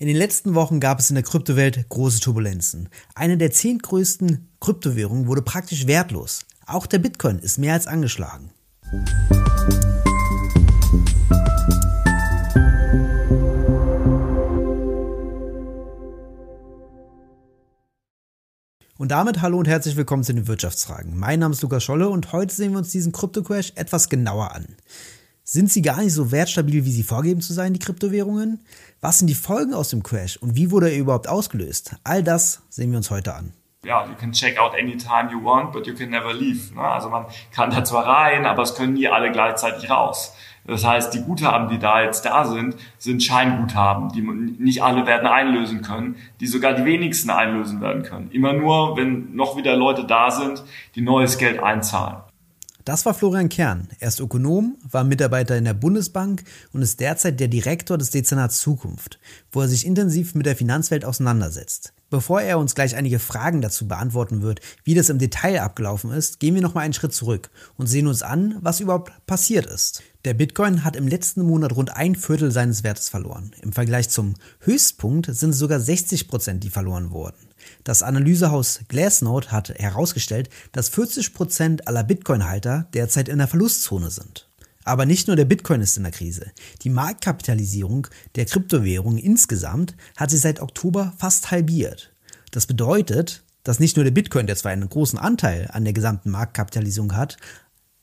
In den letzten Wochen gab es in der Kryptowelt große Turbulenzen. Eine der zehn größten Kryptowährungen wurde praktisch wertlos. Auch der Bitcoin ist mehr als angeschlagen. Und damit hallo und herzlich willkommen zu den Wirtschaftsfragen. Mein Name ist Lukas Scholle und heute sehen wir uns diesen Krypto-Crash etwas genauer an. Sind sie gar nicht so wertstabil, wie sie vorgeben zu sein, die Kryptowährungen? Was sind die Folgen aus dem Crash und wie wurde er überhaupt ausgelöst? All das sehen wir uns heute an. Ja, you can check out anytime you want, but you can never leave. Ne? Also man kann da zwar rein, aber es können nie alle gleichzeitig raus. Das heißt, die Guthaben, die da jetzt da sind, sind Scheinguthaben, die nicht alle werden einlösen können, die sogar die wenigsten einlösen werden können. Immer nur, wenn noch wieder Leute da sind, die neues Geld einzahlen. Das war Florian Kern. Er ist Ökonom, war Mitarbeiter in der Bundesbank und ist derzeit der Direktor des Dezernats Zukunft, wo er sich intensiv mit der Finanzwelt auseinandersetzt. Bevor er uns gleich einige Fragen dazu beantworten wird, wie das im Detail abgelaufen ist, gehen wir noch mal einen Schritt zurück und sehen uns an, was überhaupt passiert ist. Der Bitcoin hat im letzten Monat rund ein Viertel seines Wertes verloren. Im Vergleich zum Höchstpunkt sind es sogar 60 Prozent, die verloren wurden. Das Analysehaus Glassnode hat herausgestellt, dass 40 Prozent aller Bitcoin-Halter derzeit in der Verlustzone sind. Aber nicht nur der Bitcoin ist in der Krise. Die Marktkapitalisierung der Kryptowährungen insgesamt hat sich seit Oktober fast halbiert. Das bedeutet, dass nicht nur der Bitcoin, der zwar einen großen Anteil an der gesamten Marktkapitalisierung hat,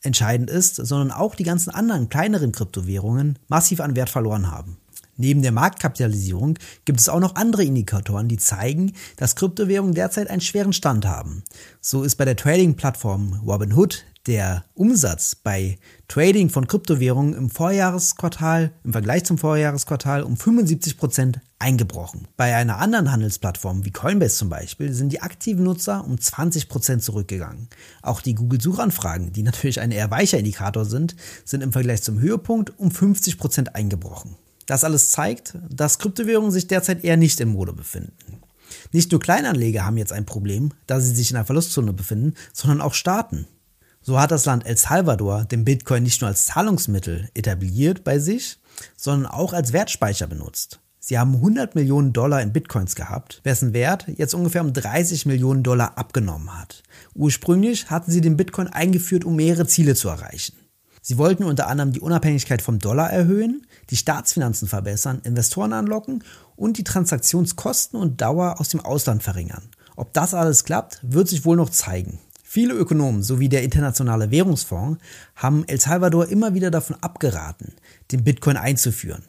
entscheidend ist, sondern auch die ganzen anderen kleineren Kryptowährungen massiv an Wert verloren haben. Neben der Marktkapitalisierung gibt es auch noch andere Indikatoren, die zeigen, dass Kryptowährungen derzeit einen schweren Stand haben. So ist bei der Trading-Plattform Robinhood der Umsatz bei Trading von Kryptowährungen im Vorjahresquartal im Vergleich zum Vorjahresquartal um 75 Prozent eingebrochen. Bei einer anderen Handelsplattform wie Coinbase zum Beispiel sind die aktiven Nutzer um 20 Prozent zurückgegangen. Auch die Google-Suchanfragen, die natürlich ein eher weicher Indikator sind, sind im Vergleich zum Höhepunkt um 50 Prozent eingebrochen. Das alles zeigt, dass Kryptowährungen sich derzeit eher nicht in Mode befinden. Nicht nur Kleinanleger haben jetzt ein Problem, da sie sich in einer Verlustzone befinden, sondern auch Staaten. So hat das Land El Salvador den Bitcoin nicht nur als Zahlungsmittel etabliert bei sich, sondern auch als Wertspeicher benutzt. Sie haben 100 Millionen Dollar in Bitcoins gehabt, wessen Wert jetzt ungefähr um 30 Millionen Dollar abgenommen hat. Ursprünglich hatten sie den Bitcoin eingeführt, um mehrere Ziele zu erreichen. Sie wollten unter anderem die Unabhängigkeit vom Dollar erhöhen, die Staatsfinanzen verbessern, Investoren anlocken und die Transaktionskosten und Dauer aus dem Ausland verringern. Ob das alles klappt, wird sich wohl noch zeigen. Viele Ökonomen sowie der Internationale Währungsfonds haben El Salvador immer wieder davon abgeraten, den Bitcoin einzuführen.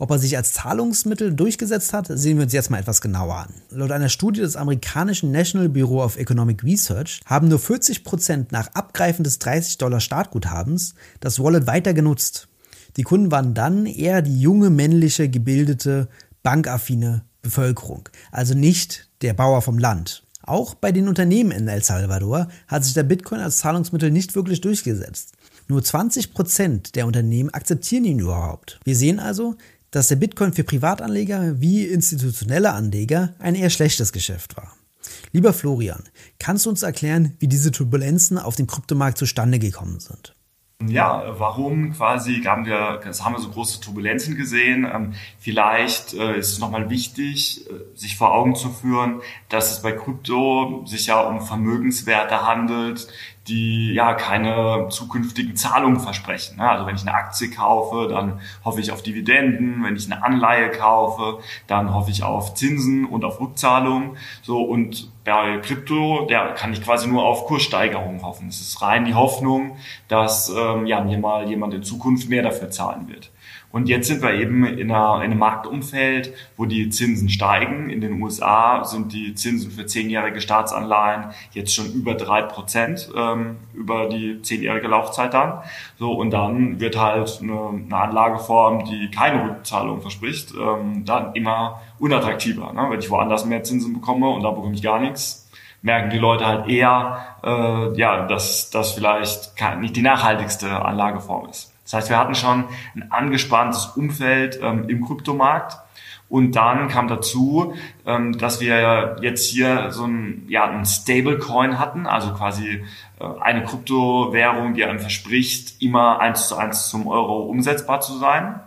Ob er sich als Zahlungsmittel durchgesetzt hat, sehen wir uns jetzt mal etwas genauer an. Laut einer Studie des amerikanischen National Bureau of Economic Research haben nur 40 Prozent nach Abgreifen des 30 Dollar Startguthabens das Wallet weiter genutzt. Die Kunden waren dann eher die junge, männliche, gebildete, bankaffine Bevölkerung, also nicht der Bauer vom Land. Auch bei den Unternehmen in El Salvador hat sich der Bitcoin als Zahlungsmittel nicht wirklich durchgesetzt. Nur 20 Prozent der Unternehmen akzeptieren ihn überhaupt. Wir sehen also, dass der Bitcoin für Privatanleger wie institutionelle Anleger ein eher schlechtes Geschäft war. Lieber Florian, kannst du uns erklären, wie diese Turbulenzen auf dem Kryptomarkt zustande gekommen sind? Ja, warum quasi haben wir, haben wir so große Turbulenzen gesehen? Ähm, vielleicht äh, ist es nochmal wichtig, äh, sich vor Augen zu führen, dass es bei Krypto sich ja um Vermögenswerte handelt, die ja keine zukünftigen Zahlungen versprechen. Ne? Also wenn ich eine Aktie kaufe, dann hoffe ich auf Dividenden. Wenn ich eine Anleihe kaufe, dann hoffe ich auf Zinsen und auf Rückzahlungen. So und bei Krypto, der kann ich quasi nur auf Kurssteigerungen hoffen. Es ist rein die Hoffnung, dass ähm, ja mir mal jemand in Zukunft mehr dafür zahlen wird. Und jetzt sind wir eben in, einer, in einem Marktumfeld, wo die Zinsen steigen. In den USA sind die Zinsen für zehnjährige Staatsanleihen jetzt schon über drei Prozent ähm, über die zehnjährige Laufzeit dann. So und dann wird halt eine, eine Anlageform, die keine Rückzahlung verspricht, ähm, dann immer unattraktiver. Ne? Wenn ich woanders mehr Zinsen bekomme und da bekomme ich gar nichts, merken die Leute halt eher, äh, ja, dass das vielleicht nicht die nachhaltigste Anlageform ist. Das heißt, wir hatten schon ein angespanntes Umfeld ähm, im Kryptomarkt. Und dann kam dazu, ähm, dass wir jetzt hier so ein, ja, ein Stablecoin hatten, also quasi äh, eine Kryptowährung, die einem verspricht, immer eins zu eins zum Euro umsetzbar zu sein.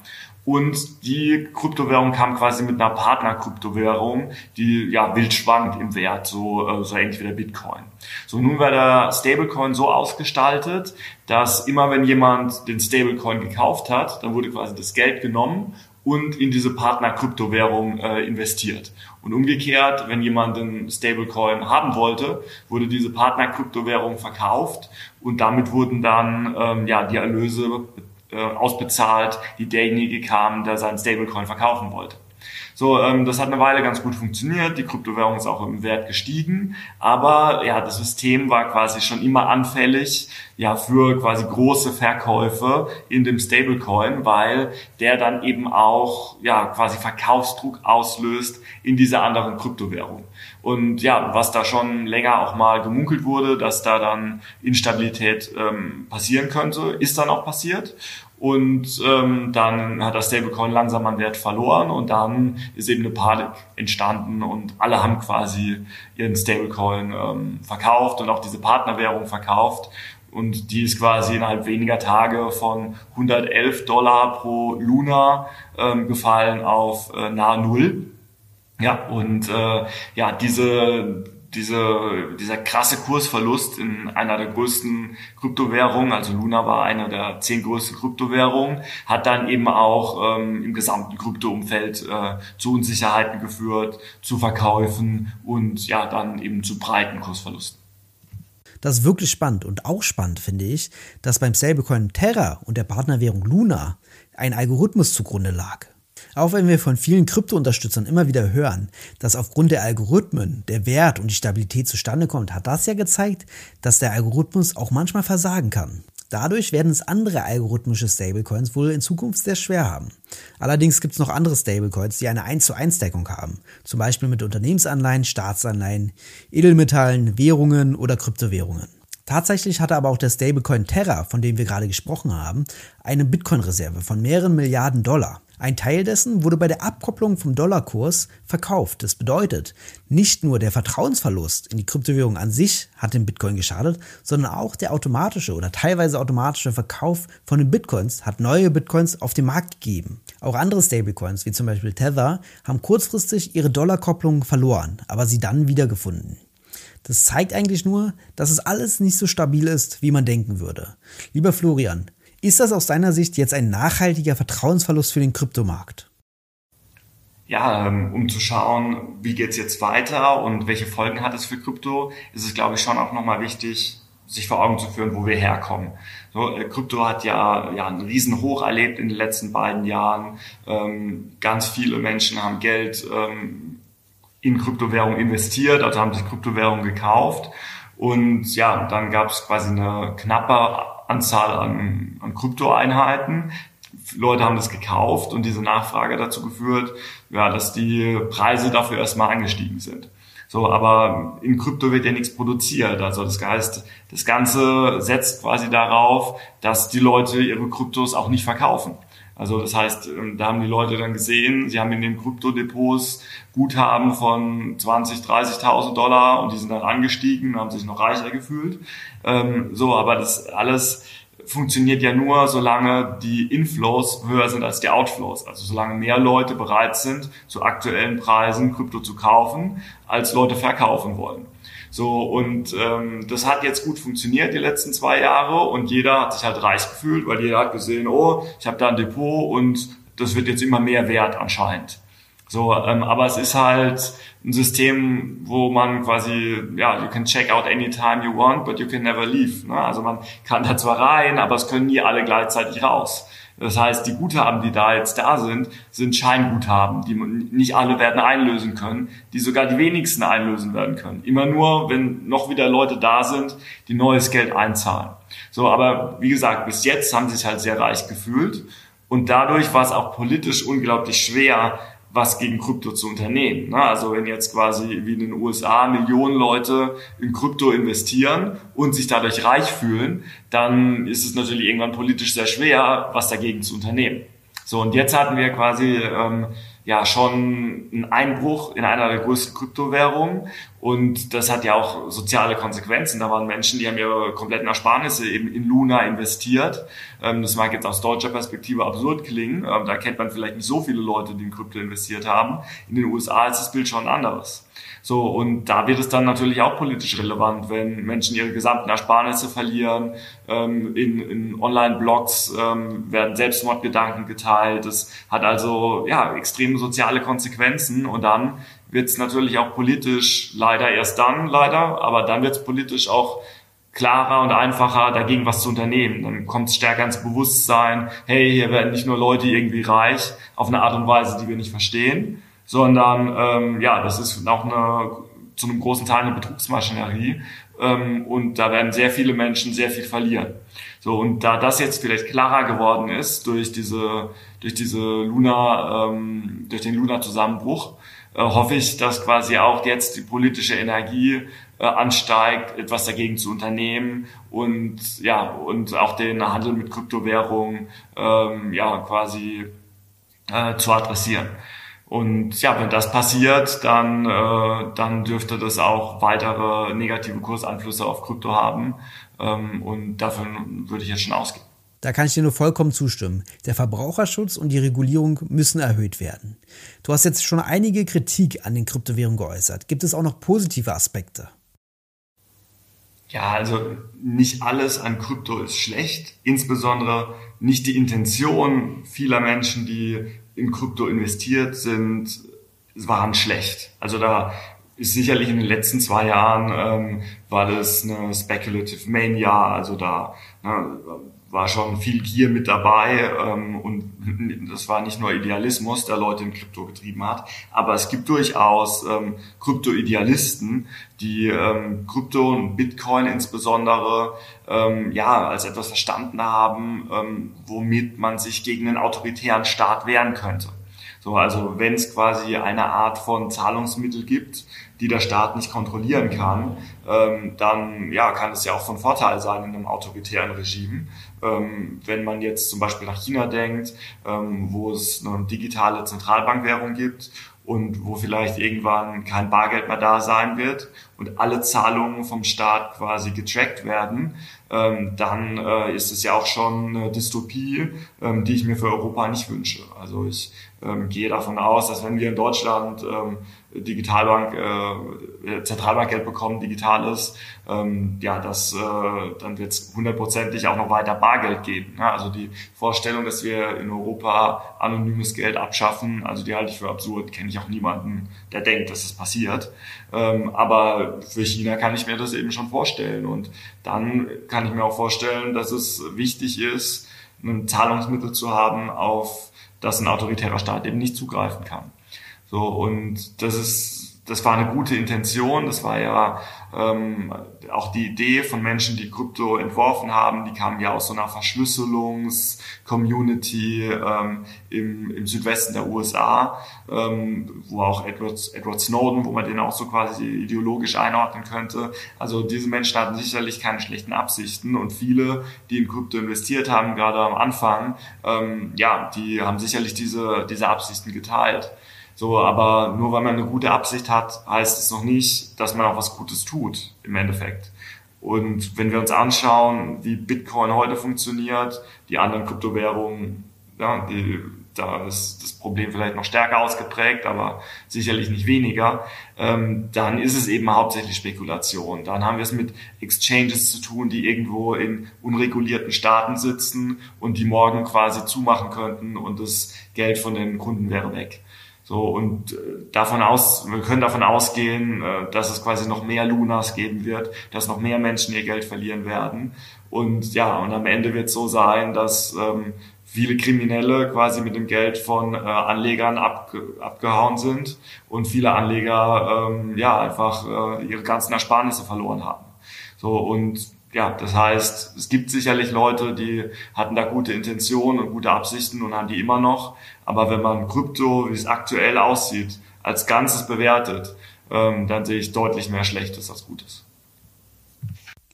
Und die Kryptowährung kam quasi mit einer Partner-Kryptowährung, die ja wild schwankt im Wert, so, äh, so ähnlich wie der Bitcoin. So, nun war der Stablecoin so ausgestaltet, dass immer wenn jemand den Stablecoin gekauft hat, dann wurde quasi das Geld genommen und in diese Partner-Kryptowährung äh, investiert. Und umgekehrt, wenn jemand einen Stablecoin haben wollte, wurde diese Partner-Kryptowährung verkauft und damit wurden dann ähm, ja die Erlöse äh, ausbezahlt, die derjenige kam, der seinen Stablecoin verkaufen wollte. So, ähm, das hat eine Weile ganz gut funktioniert. Die Kryptowährung ist auch im Wert gestiegen, aber ja, das System war quasi schon immer anfällig ja für quasi große Verkäufe in dem Stablecoin, weil der dann eben auch ja quasi Verkaufsdruck auslöst in dieser anderen Kryptowährung. Und ja, was da schon länger auch mal gemunkelt wurde, dass da dann Instabilität ähm, passieren könnte, ist dann auch passiert. Und ähm, dann hat das Stablecoin langsam an Wert verloren und dann ist eben eine Panik entstanden und alle haben quasi ihren Stablecoin ähm, verkauft und auch diese Partnerwährung verkauft. Und die ist quasi innerhalb weniger Tage von 111 Dollar pro Luna ähm, gefallen auf äh, nahe Null. Ja, und äh, ja, diese diese, dieser krasse Kursverlust in einer der größten Kryptowährungen, also Luna war einer der zehn größten Kryptowährungen, hat dann eben auch ähm, im gesamten Kryptoumfeld äh, zu Unsicherheiten geführt, zu Verkäufen und ja, dann eben zu breiten Kursverlusten. Das ist wirklich spannend und auch spannend finde ich, dass beim Stablecoin Terra und der Partnerwährung Luna ein Algorithmus zugrunde lag. Auch wenn wir von vielen Krypto-Unterstützern immer wieder hören, dass aufgrund der Algorithmen der Wert und die Stabilität zustande kommt, hat das ja gezeigt, dass der Algorithmus auch manchmal versagen kann. Dadurch werden es andere algorithmische Stablecoins wohl in Zukunft sehr schwer haben. Allerdings gibt es noch andere Stablecoins, die eine 1 zu 1 Deckung haben. Zum Beispiel mit Unternehmensanleihen, Staatsanleihen, Edelmetallen, Währungen oder Kryptowährungen. Tatsächlich hatte aber auch der Stablecoin Terra, von dem wir gerade gesprochen haben, eine Bitcoin-Reserve von mehreren Milliarden Dollar. Ein Teil dessen wurde bei der Abkopplung vom Dollarkurs verkauft. Das bedeutet, nicht nur der Vertrauensverlust in die Kryptowährung an sich hat dem Bitcoin geschadet, sondern auch der automatische oder teilweise automatische Verkauf von den Bitcoins hat neue Bitcoins auf den Markt gegeben. Auch andere Stablecoins, wie zum Beispiel Tether, haben kurzfristig ihre Dollarkopplung verloren, aber sie dann wiedergefunden. Das zeigt eigentlich nur, dass es alles nicht so stabil ist, wie man denken würde. Lieber Florian, ist das aus deiner Sicht jetzt ein nachhaltiger Vertrauensverlust für den Kryptomarkt? Ja, ähm, um zu schauen, wie geht's jetzt weiter und welche Folgen hat es für Krypto, ist es, glaube ich, schon auch nochmal wichtig, sich vor Augen zu führen, wo wir herkommen. So, äh, Krypto hat ja, ja einen riesen Hoch erlebt in den letzten beiden Jahren. Ähm, ganz viele Menschen haben Geld ähm, in Kryptowährung investiert, also haben sich Kryptowährung gekauft. Und ja, dann gab es quasi eine knappe Anzahl an, an Kryptoeinheiten. Leute haben das gekauft und diese Nachfrage dazu geführt, ja, dass die Preise dafür erstmal angestiegen sind. So, aber in Krypto wird ja nichts produziert. Also das heißt, das Ganze setzt quasi darauf, dass die Leute ihre Kryptos auch nicht verkaufen. Also das heißt, ähm, da haben die Leute dann gesehen, sie haben in den Kryptodepots Guthaben von 20, 30.000 Dollar und die sind dann angestiegen und haben sich noch reicher gefühlt. Ähm, so, aber das alles funktioniert ja nur, solange die Inflows höher sind als die Outflows. Also solange mehr Leute bereit sind, zu aktuellen Preisen Krypto zu kaufen, als Leute verkaufen wollen. So, und ähm, das hat jetzt gut funktioniert die letzten zwei Jahre und jeder hat sich halt reich gefühlt, weil jeder hat gesehen, oh, ich habe da ein Depot und das wird jetzt immer mehr wert anscheinend. So, ähm, aber es ist halt ein System, wo man quasi, ja, you can check out anytime you want, but you can never leave. Ne? Also man kann da zwar rein, aber es können nie alle gleichzeitig raus. Das heißt, die Guthaben, die da jetzt da sind, sind Scheinguthaben, die nicht alle werden einlösen können, die sogar die wenigsten einlösen werden können. Immer nur, wenn noch wieder Leute da sind, die neues Geld einzahlen. So, aber wie gesagt, bis jetzt haben sie sich halt sehr reich gefühlt und dadurch war es auch politisch unglaublich schwer, was gegen Krypto zu unternehmen. Ne? Also wenn jetzt quasi wie in den USA Millionen Leute in Krypto investieren und sich dadurch reich fühlen, dann ist es natürlich irgendwann politisch sehr schwer, was dagegen zu unternehmen. So, und jetzt hatten wir quasi ähm, ja schon einen Einbruch in einer der größten Kryptowährungen Und das hat ja auch soziale Konsequenzen. Da waren Menschen, die haben ihre kompletten Ersparnisse eben in Luna investiert. Ähm, das mag jetzt aus deutscher Perspektive absurd klingen. Ähm, da kennt man vielleicht nicht so viele Leute, die in Krypto investiert haben. In den USA ist das Bild schon anderes. So, und da wird es dann natürlich auch politisch relevant, wenn Menschen ihre gesamten Ersparnisse verlieren. Ähm, in, in Online-Blogs ähm, werden Selbstmordgedanken geteilt. Das hat also ja extreme soziale Konsequenzen und dann wird es natürlich auch politisch leider erst dann leider, aber dann wird es politisch auch klarer und einfacher, dagegen was zu unternehmen. Dann kommt es stärker ins Bewusstsein, hey, hier werden nicht nur Leute irgendwie reich auf eine Art und Weise, die wir nicht verstehen, sondern ähm, ja, das ist auch eine, zu einem großen Teil eine Betrugsmaschinerie ähm, und da werden sehr viele Menschen sehr viel verlieren. So und da das jetzt vielleicht klarer geworden ist durch diese durch diese Luna ähm, durch den Luna Zusammenbruch, äh, hoffe ich, dass quasi auch jetzt die politische Energie äh, ansteigt, etwas dagegen zu unternehmen und ja und auch den Handel mit Kryptowährungen ähm, ja quasi äh, zu adressieren. Und ja, wenn das passiert, dann, äh, dann dürfte das auch weitere negative Kurseinflüsse auf Krypto haben. Ähm, und davon würde ich jetzt schon ausgehen. Da kann ich dir nur vollkommen zustimmen. Der Verbraucherschutz und die Regulierung müssen erhöht werden. Du hast jetzt schon einige Kritik an den Kryptowährungen geäußert. Gibt es auch noch positive Aspekte? Ja, also nicht alles an Krypto ist schlecht. Insbesondere nicht die Intention vieler Menschen, die in Krypto investiert sind, waren schlecht. Also da ist sicherlich in den letzten zwei Jahren ähm, war das eine Speculative Mania, also da ne, war schon viel Gier mit dabei ähm, und das war nicht nur Idealismus, der Leute in Krypto getrieben hat, aber es gibt durchaus ähm, Krypto-Idealisten, die ähm, Krypto und Bitcoin insbesondere ähm, ja als etwas verstanden haben, ähm, womit man sich gegen einen autoritären Staat wehren könnte. So, also wenn es quasi eine Art von Zahlungsmittel gibt, die der Staat nicht kontrollieren kann, ähm, dann ja, kann es ja auch von Vorteil sein in einem autoritären Regime. Ähm, wenn man jetzt zum Beispiel nach China denkt, ähm, wo es eine digitale Zentralbankwährung gibt und wo vielleicht irgendwann kein Bargeld mehr da sein wird und alle Zahlungen vom Staat quasi getrackt werden, ähm, dann äh, ist es ja auch schon eine Dystopie, ähm, die ich mir für Europa nicht wünsche. Also ich ähm, gehe davon aus, dass wenn wir in Deutschland ähm, Digitalbank, äh, Zentralbankgeld bekommen, digitales, ähm, ja, das, äh, dann wird es hundertprozentig auch noch weiter Bargeld geben. Ne? Also die Vorstellung, dass wir in Europa anonymes Geld abschaffen, also die halte ich für absurd, kenne ich auch niemanden, der denkt, dass es das passiert. Ähm, aber für China kann ich mir das eben schon vorstellen. Und dann kann ich mir auch vorstellen, dass es wichtig ist, ein Zahlungsmittel zu haben, auf das ein autoritärer Staat eben nicht zugreifen kann. So, und das ist, das war eine gute Intention, das war ja ähm, auch die Idee von Menschen, die Krypto entworfen haben, die kamen ja aus so einer Verschlüsselungs-Community ähm, im, im Südwesten der USA, ähm, wo auch Edward, Edward Snowden, wo man den auch so quasi ideologisch einordnen könnte. Also diese Menschen hatten sicherlich keine schlechten Absichten und viele, die in Krypto investiert haben, gerade am Anfang, ähm, ja, die haben sicherlich diese, diese Absichten geteilt. So, aber nur weil man eine gute Absicht hat, heißt es noch nicht, dass man auch was Gutes tut im Endeffekt. Und wenn wir uns anschauen, wie Bitcoin heute funktioniert, die anderen Kryptowährungen, ja, die, da ist das Problem vielleicht noch stärker ausgeprägt, aber sicherlich nicht weniger, ähm, dann ist es eben hauptsächlich Spekulation. Dann haben wir es mit Exchanges zu tun, die irgendwo in unregulierten Staaten sitzen und die morgen quasi zumachen könnten und das Geld von den Kunden wäre weg. So, und äh, davon aus, wir können davon ausgehen, äh, dass es quasi noch mehr Lunas geben wird, dass noch mehr Menschen ihr Geld verlieren werden. Und ja, und am Ende wird es so sein, dass ähm, viele Kriminelle quasi mit dem Geld von äh, Anlegern abge abgehauen sind und viele Anleger ähm, ja einfach äh, ihre ganzen Ersparnisse verloren haben. So, und ja, das heißt, es gibt sicherlich Leute, die hatten da gute Intentionen und gute Absichten und haben die immer noch. Aber wenn man Krypto, wie es aktuell aussieht, als Ganzes bewertet, ähm, dann sehe ich deutlich mehr Schlechtes als Gutes.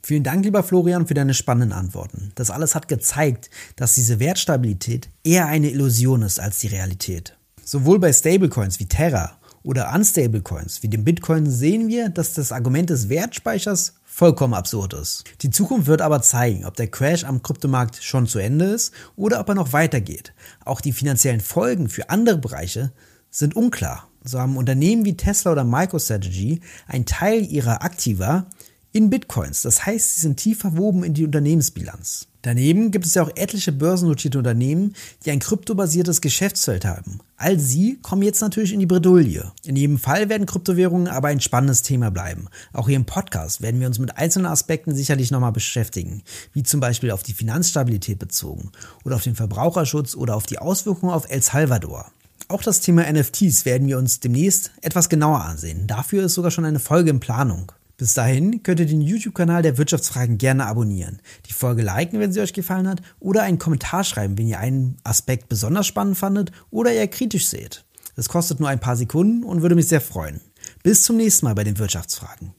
Vielen Dank, lieber Florian, für deine spannenden Antworten. Das alles hat gezeigt, dass diese Wertstabilität eher eine Illusion ist als die Realität. Sowohl bei Stablecoins wie Terra oder Unstable Coins wie dem Bitcoin sehen wir, dass das Argument des Wertspeichers vollkommen absurd ist. Die Zukunft wird aber zeigen, ob der Crash am Kryptomarkt schon zu Ende ist oder ob er noch weitergeht. Auch die finanziellen Folgen für andere Bereiche sind unklar. So haben Unternehmen wie Tesla oder MicroStrategy einen Teil ihrer Aktiva in Bitcoins. Das heißt, sie sind tief verwoben in die Unternehmensbilanz. Daneben gibt es ja auch etliche börsennotierte Unternehmen, die ein kryptobasiertes Geschäftsfeld haben. All sie kommen jetzt natürlich in die Bredouille. In jedem Fall werden Kryptowährungen aber ein spannendes Thema bleiben. Auch hier im Podcast werden wir uns mit einzelnen Aspekten sicherlich nochmal beschäftigen, wie zum Beispiel auf die Finanzstabilität bezogen oder auf den Verbraucherschutz oder auf die Auswirkungen auf El Salvador. Auch das Thema NFTs werden wir uns demnächst etwas genauer ansehen. Dafür ist sogar schon eine Folge in Planung. Bis dahin könnt ihr den YouTube-Kanal der Wirtschaftsfragen gerne abonnieren, die Folge liken, wenn sie euch gefallen hat, oder einen Kommentar schreiben, wenn ihr einen Aspekt besonders spannend fandet oder eher kritisch seht. Das kostet nur ein paar Sekunden und würde mich sehr freuen. Bis zum nächsten Mal bei den Wirtschaftsfragen.